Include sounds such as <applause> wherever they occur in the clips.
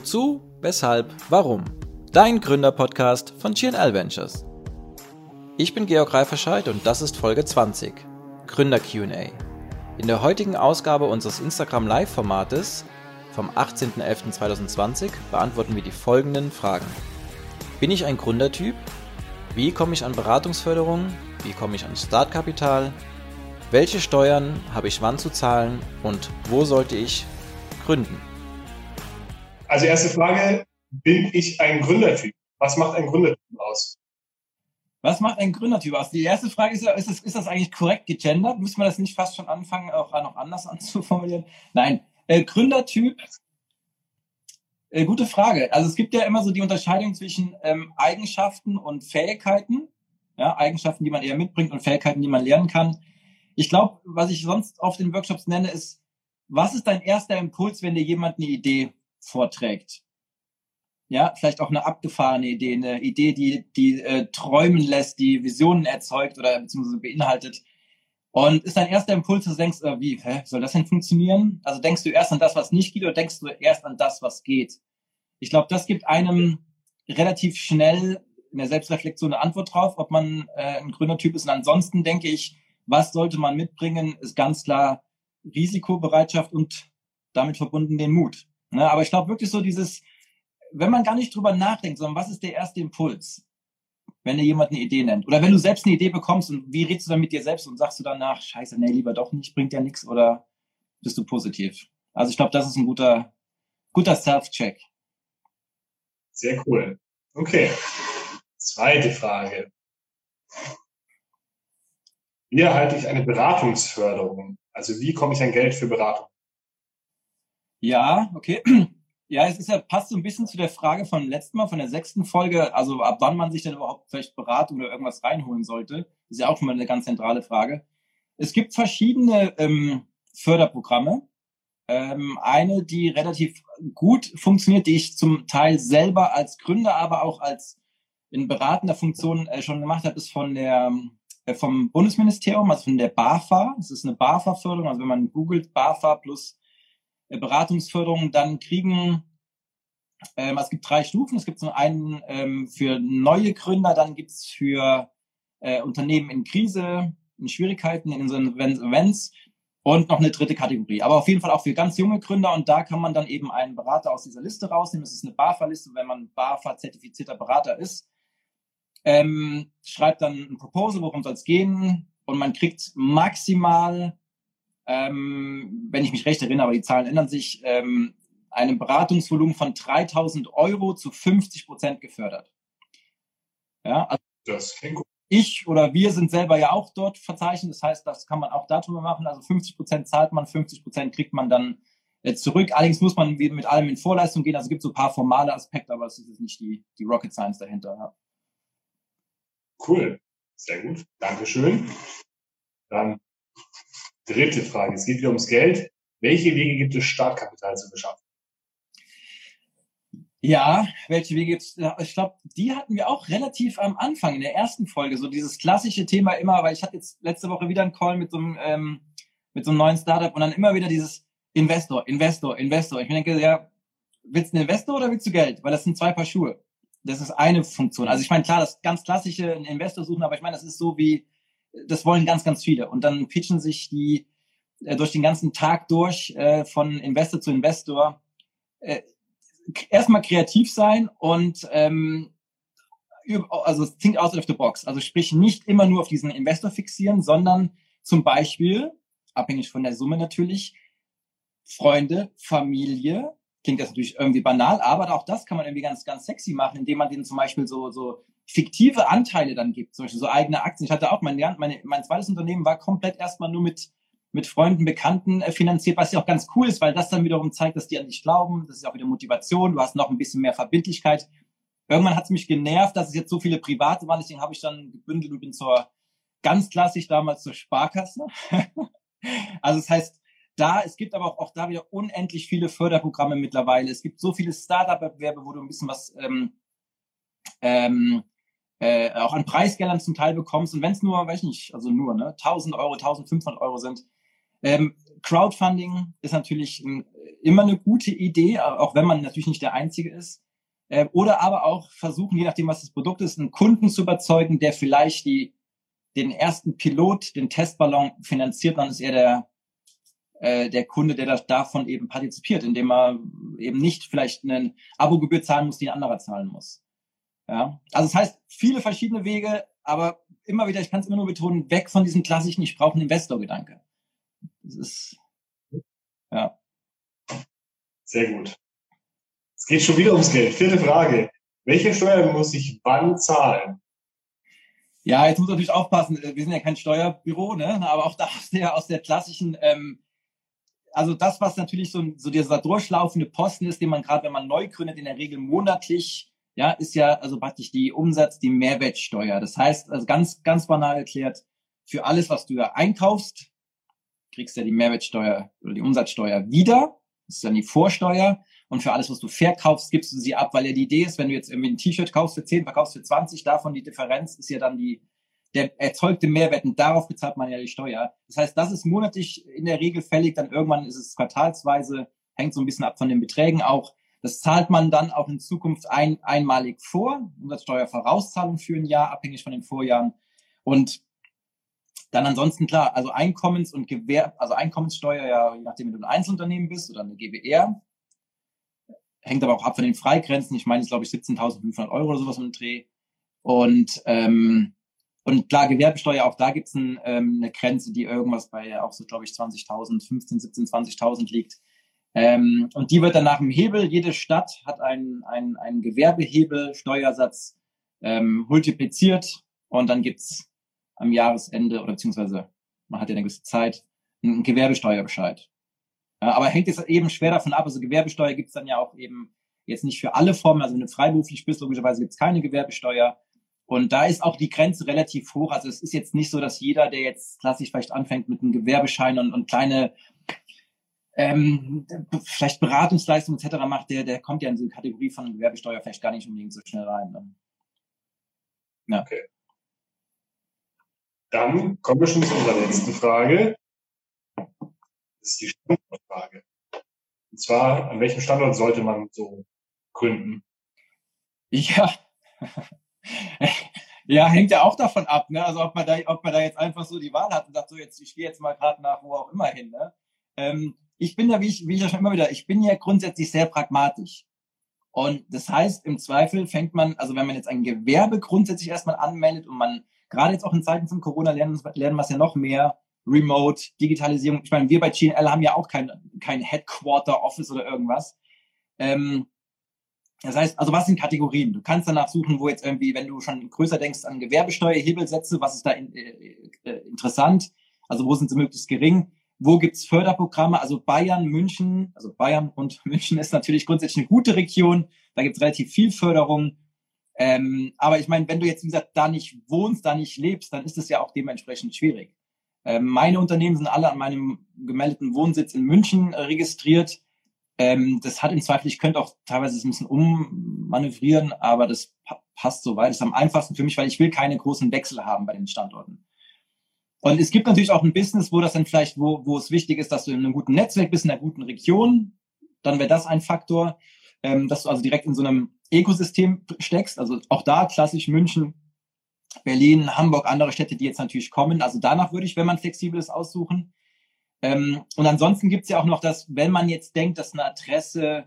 Wozu, weshalb, warum? Dein Gründerpodcast von GNL Ventures. Ich bin Georg Reiferscheid und das ist Folge 20, Gründer QA. In der heutigen Ausgabe unseres Instagram Live-Formates vom 18.11.2020 beantworten wir die folgenden Fragen. Bin ich ein Gründertyp? Wie komme ich an Beratungsförderung? Wie komme ich an Startkapital? Welche Steuern habe ich wann zu zahlen und wo sollte ich gründen? Also erste Frage, bin ich ein Gründertyp? Was macht ein Gründertyp aus? Was macht ein Gründertyp aus? Die erste Frage ist, ist, das, ist das eigentlich korrekt gegendert? Muss man das nicht fast schon anfangen, auch noch anders <laughs> anzuformulieren? Nein, äh, Gründertyp, äh, gute Frage. Also es gibt ja immer so die Unterscheidung zwischen ähm, Eigenschaften und Fähigkeiten. Ja, Eigenschaften, die man eher mitbringt und Fähigkeiten, die man lernen kann. Ich glaube, was ich sonst auf den Workshops nenne, ist, was ist dein erster Impuls, wenn dir jemand eine Idee vorträgt? Ja, vielleicht auch eine abgefahrene Idee, eine Idee, die, die äh, träumen lässt, die Visionen erzeugt oder beziehungsweise beinhaltet. Und ist dein erster Impuls, du denkst, äh, wie, hä, soll das denn funktionieren? Also denkst du erst an das, was nicht geht, oder denkst du erst an das, was geht? Ich glaube, das gibt einem relativ schnell in der Selbstreflexion eine Antwort drauf, ob man äh, ein Gründertyp ist. Und ansonsten denke ich, was sollte man mitbringen, ist ganz klar Risikobereitschaft und damit verbunden den Mut. Ne? Aber ich glaube wirklich so dieses, wenn man gar nicht drüber nachdenkt, sondern was ist der erste Impuls, wenn dir jemand eine Idee nennt? Oder wenn du selbst eine Idee bekommst und wie redest du dann mit dir selbst und sagst du danach, scheiße, nee, lieber doch nicht, bringt ja nichts oder bist du positiv? Also ich glaube, das ist ein guter, guter Self-Check. Sehr cool. Okay. Zweite Frage. Wie erhalte ich eine Beratungsförderung? Also wie komme ich an Geld für Beratung? Ja, okay. <clears throat> Ja, es ist ja, passt so ein bisschen zu der Frage von letzten Mal, von der sechsten Folge, also ab wann man sich denn überhaupt vielleicht Beratung oder irgendwas reinholen sollte. Ist ja auch schon mal eine ganz zentrale Frage. Es gibt verschiedene ähm, Förderprogramme. Ähm, eine, die relativ gut funktioniert, die ich zum Teil selber als Gründer, aber auch als in beratender Funktion äh, schon gemacht habe, ist von der äh, vom Bundesministerium, also von der BAFA. Das ist eine BAFA-Förderung. Also wenn man googelt BAFA plus Beratungsförderung dann kriegen, ähm, es gibt drei Stufen. Es gibt so einen ähm, für neue Gründer, dann gibt's für äh, Unternehmen in Krise, in Schwierigkeiten, in Events und noch eine dritte Kategorie. Aber auf jeden Fall auch für ganz junge Gründer und da kann man dann eben einen Berater aus dieser Liste rausnehmen. Das ist eine BAFA-Liste, wenn man BAFA-zertifizierter Berater ist. Ähm, schreibt dann ein Proposal, worum soll es gehen und man kriegt maximal ähm, wenn ich mich recht erinnere, aber die Zahlen ändern sich, ähm, einem Beratungsvolumen von 3000 Euro zu 50 Prozent gefördert. Ja, also das klingt gut. Ich oder wir sind selber ja auch dort verzeichnet. Das heißt, das kann man auch darüber machen. Also 50 Prozent zahlt man, 50 Prozent kriegt man dann äh, zurück. Allerdings muss man mit allem in Vorleistung gehen. Also es gibt so ein paar formale Aspekte, aber es ist jetzt nicht die, die Rocket Science dahinter. Ja. Cool. Sehr gut. Dankeschön. Dann Dritte Frage. Es geht wieder ums Geld. Welche Wege gibt es, Startkapital zu beschaffen? Ja, welche Wege gibt es? Ich glaube, die hatten wir auch relativ am Anfang in der ersten Folge. So dieses klassische Thema immer, weil ich hatte jetzt letzte Woche wieder einen Call mit so einem, ähm, mit so einem neuen Startup und dann immer wieder dieses Investor, Investor, Investor. Ich mir denke, ja, willst du einen Investor oder willst du Geld? Weil das sind zwei Paar Schuhe. Das ist eine Funktion. Also ich meine, klar, das ganz klassische einen Investor suchen, aber ich meine, das ist so wie, das wollen ganz, ganz viele. Und dann pitchen sich die äh, durch den ganzen Tag durch, äh, von Investor zu Investor. Äh, erstmal kreativ sein und ähm, also think out of the box. Also sprich nicht immer nur auf diesen Investor fixieren, sondern zum Beispiel, abhängig von der Summe natürlich, Freunde, Familie, klingt das natürlich irgendwie banal, aber auch das kann man irgendwie ganz, ganz sexy machen, indem man denen zum Beispiel so, so fiktive Anteile dann gibt, zum Beispiel so eigene Aktien. Ich hatte auch mein, meine, mein zweites Unternehmen war komplett erstmal nur mit, mit Freunden, Bekannten äh, finanziert, was ja auch ganz cool ist, weil das dann wiederum zeigt, dass die an dich glauben. Das ist auch wieder Motivation. Du hast noch ein bisschen mehr Verbindlichkeit. Irgendwann hat es mich genervt, dass es jetzt so viele private waren. Deswegen habe ich dann gebündelt und bin zur ganz klassisch damals zur Sparkasse. <laughs> also das heißt, da, es gibt aber auch, auch da wieder unendlich viele Förderprogramme mittlerweile. Es gibt so viele Startup-Wettbewerbe, wo du ein bisschen was ähm, ähm, äh, auch an Preisgeldern zum Teil bekommst. Und wenn es nur, weiß ich nicht, also nur, ne, 1000 Euro, 1500 Euro sind, Ähm, Crowdfunding ist natürlich ein, immer eine gute Idee, auch wenn man natürlich nicht der Einzige ist. Äh, oder aber auch versuchen, je nachdem, was das Produkt ist, einen Kunden zu überzeugen, der vielleicht die, den ersten Pilot, den Testballon finanziert, dann ist er der, äh, der Kunde, der das davon eben partizipiert, indem er eben nicht vielleicht eine Abogebühr zahlen muss, die ein anderer zahlen muss. Ja, also das heißt, viele verschiedene Wege, aber immer wieder, ich kann es immer nur betonen, weg von diesem klassischen, ich brauche einen Investor-Gedanke. Das ist, ja. Sehr gut. Es geht schon wieder ums Geld. Vierte Frage. Welche Steuern muss ich wann zahlen? Ja, jetzt muss man natürlich aufpassen. Wir sind ja kein Steuerbüro, ne? aber auch da <laughs> aus der, aus der klassischen, ähm, also das, was natürlich so, so dieser durchlaufende Posten ist, den man gerade, wenn man neu gründet, in der Regel monatlich, ja, ist ja also praktisch die Umsatz, die Mehrwertsteuer. Das heißt, also ganz, ganz banal erklärt, für alles, was du ja einkaufst, kriegst du ja die Mehrwertsteuer oder die Umsatzsteuer wieder. Das ist dann die Vorsteuer. Und für alles, was du verkaufst, gibst du sie ab, weil ja die Idee ist, wenn du jetzt irgendwie ein T-Shirt kaufst für 10, verkaufst für 20, davon die Differenz ist ja dann die, der erzeugte Mehrwert und darauf bezahlt man ja die Steuer. Das heißt, das ist monatlich in der Regel fällig, dann irgendwann ist es quartalsweise, hängt so ein bisschen ab von den Beträgen auch. Das zahlt man dann auch in Zukunft ein, einmalig vor, Umsatzsteuervorauszahlung für ein Jahr, abhängig von den Vorjahren. Und dann ansonsten klar, also Einkommens- und Gewerb, also Einkommenssteuer, ja, je nachdem, wenn du ein Einzelunternehmen bist oder eine GBR, hängt aber auch ab von den Freigrenzen. Ich meine, es glaube ich, 17.500 Euro oder sowas im Dreh. Und, ähm, und klar, Gewerbesteuer, auch da gibt's ein, ähm, eine Grenze, die irgendwas bei auch so, glaube ich, 20.000, 15, 17, 20.000 liegt. Ähm, und die wird dann nach dem Hebel, jede Stadt hat einen, einen, einen Gewerbehebel, Steuersatz ähm, multipliziert und dann gibt's am Jahresende oder beziehungsweise man hat ja eine gewisse Zeit einen Gewerbesteuerbescheid. Ja, aber hängt jetzt eben schwer davon ab. Also Gewerbesteuer gibt's dann ja auch eben jetzt nicht für alle Formen. Also wenn du freiberuflich bist, logischerweise gibt's keine Gewerbesteuer. Und da ist auch die Grenze relativ hoch. Also es ist jetzt nicht so, dass jeder, der jetzt klassisch vielleicht anfängt mit einem Gewerbeschein und, und kleine ähm, vielleicht Beratungsleistungen etc. macht, der, der kommt ja in diese Kategorie von Gewerbesteuer vielleicht gar nicht unbedingt so schnell rein. Ne? Ja. Okay. Dann kommen wir schon zu unserer letzten Frage. Das ist die Standortfrage. Und zwar, an welchem Standort sollte man so gründen? Ja. <laughs> Ja, hängt ja auch davon ab, ne? Also ob man da, ob man da jetzt einfach so die Wahl hat und sagt, so jetzt, ich gehe jetzt mal gerade nach wo auch immer hin, ne? Ähm, ich bin ja, wie ich, wie ich ja schon immer wieder, ich bin ja grundsätzlich sehr pragmatisch. Und das heißt, im Zweifel fängt man, also wenn man jetzt ein Gewerbe grundsätzlich erstmal anmeldet und man gerade jetzt auch in Zeiten von Corona lernen, lernen wir es ja noch mehr. Remote, Digitalisierung. Ich meine, wir bei GNL haben ja auch kein, kein Headquarter Office oder irgendwas. Ähm, das heißt, also was sind Kategorien? Du kannst danach suchen, wo jetzt irgendwie, wenn du schon größer denkst an Gewerbesteuerhebelsätze, was ist da in, äh, äh, interessant? Also wo sind sie möglichst gering? Wo gibt's Förderprogramme? Also Bayern, München, also Bayern und <laughs> München ist natürlich grundsätzlich eine gute Region. Da gibt's relativ viel Förderung. Ähm, aber ich meine, wenn du jetzt, wie gesagt, da nicht wohnst, da nicht lebst, dann ist es ja auch dementsprechend schwierig. Ähm, meine Unternehmen sind alle an meinem gemeldeten Wohnsitz in München äh, registriert. Ähm, das hat im Zweifel, ich könnte auch teilweise ein bisschen ummanövrieren, aber das pa passt soweit. Das ist am einfachsten für mich, weil ich will keine großen Wechsel haben bei den Standorten. Und es gibt natürlich auch ein Business, wo das dann vielleicht, wo, wo es wichtig ist, dass du in einem guten Netzwerk bist, in einer guten Region. Dann wäre das ein Faktor, ähm, dass du also direkt in so einem Ökosystem steckst. Also auch da klassisch München, Berlin, Hamburg, andere Städte, die jetzt natürlich kommen. Also danach würde ich, wenn man flexibel ist, aussuchen. Ähm, und ansonsten gibt's ja auch noch das, wenn man jetzt denkt, dass eine Adresse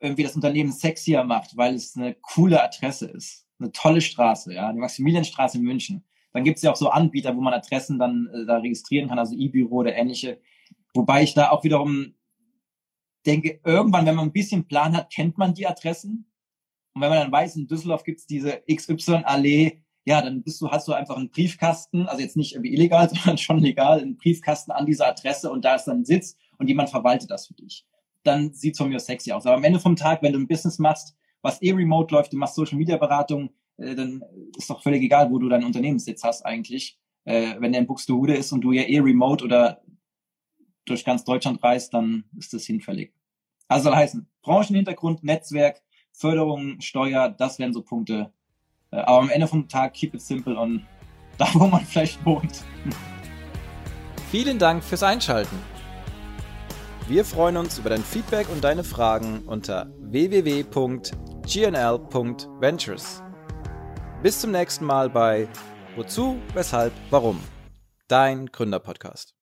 irgendwie das Unternehmen sexier macht, weil es eine coole Adresse ist, eine tolle Straße, ja, die Maximilianstraße in München. Dann gibt's ja auch so Anbieter, wo man Adressen dann äh, da registrieren kann, also E-Büro oder ähnliche. Wobei ich da auch wiederum denke, irgendwann, wenn man ein bisschen Plan hat, kennt man die Adressen. Und wenn man dann weiß, in Düsseldorf gibt's diese XY-Allee, ja, dann bist du, hast du einfach einen Briefkasten, also jetzt nicht irgendwie illegal, <laughs> sondern schon legal, einen Briefkasten an dieser Adresse und da ist dann ein Sitz und jemand verwaltet das für dich. Dann sieht's von mir sexy aus. Aber am Ende vom Tag, wenn du ein Business machst, was eh remote läuft, du machst Social Media Beratung, äh, dann ist doch völlig egal, wo du deinen Unternehmenssitz hast eigentlich. Äh, wenn der in Buxtehude ist und du ja eh remote oder durch ganz Deutschland reist, dann ist das hinfällig. Also soll heißen, Branchenhintergrund, Netzwerk, Förderung, Steuer, das wären so Punkte. Äh, aber am Ende vom Tag keep it simple und <laughs> da, wo man vielleicht wohnt. Vielen Dank fürs Einschalten. Wir freuen uns über dein Feedback und deine Fragen unter www.gnl.ventures. Bis zum nächsten Mal bei Wozu, Weshalb, Warum? Dein Gründerpodcast.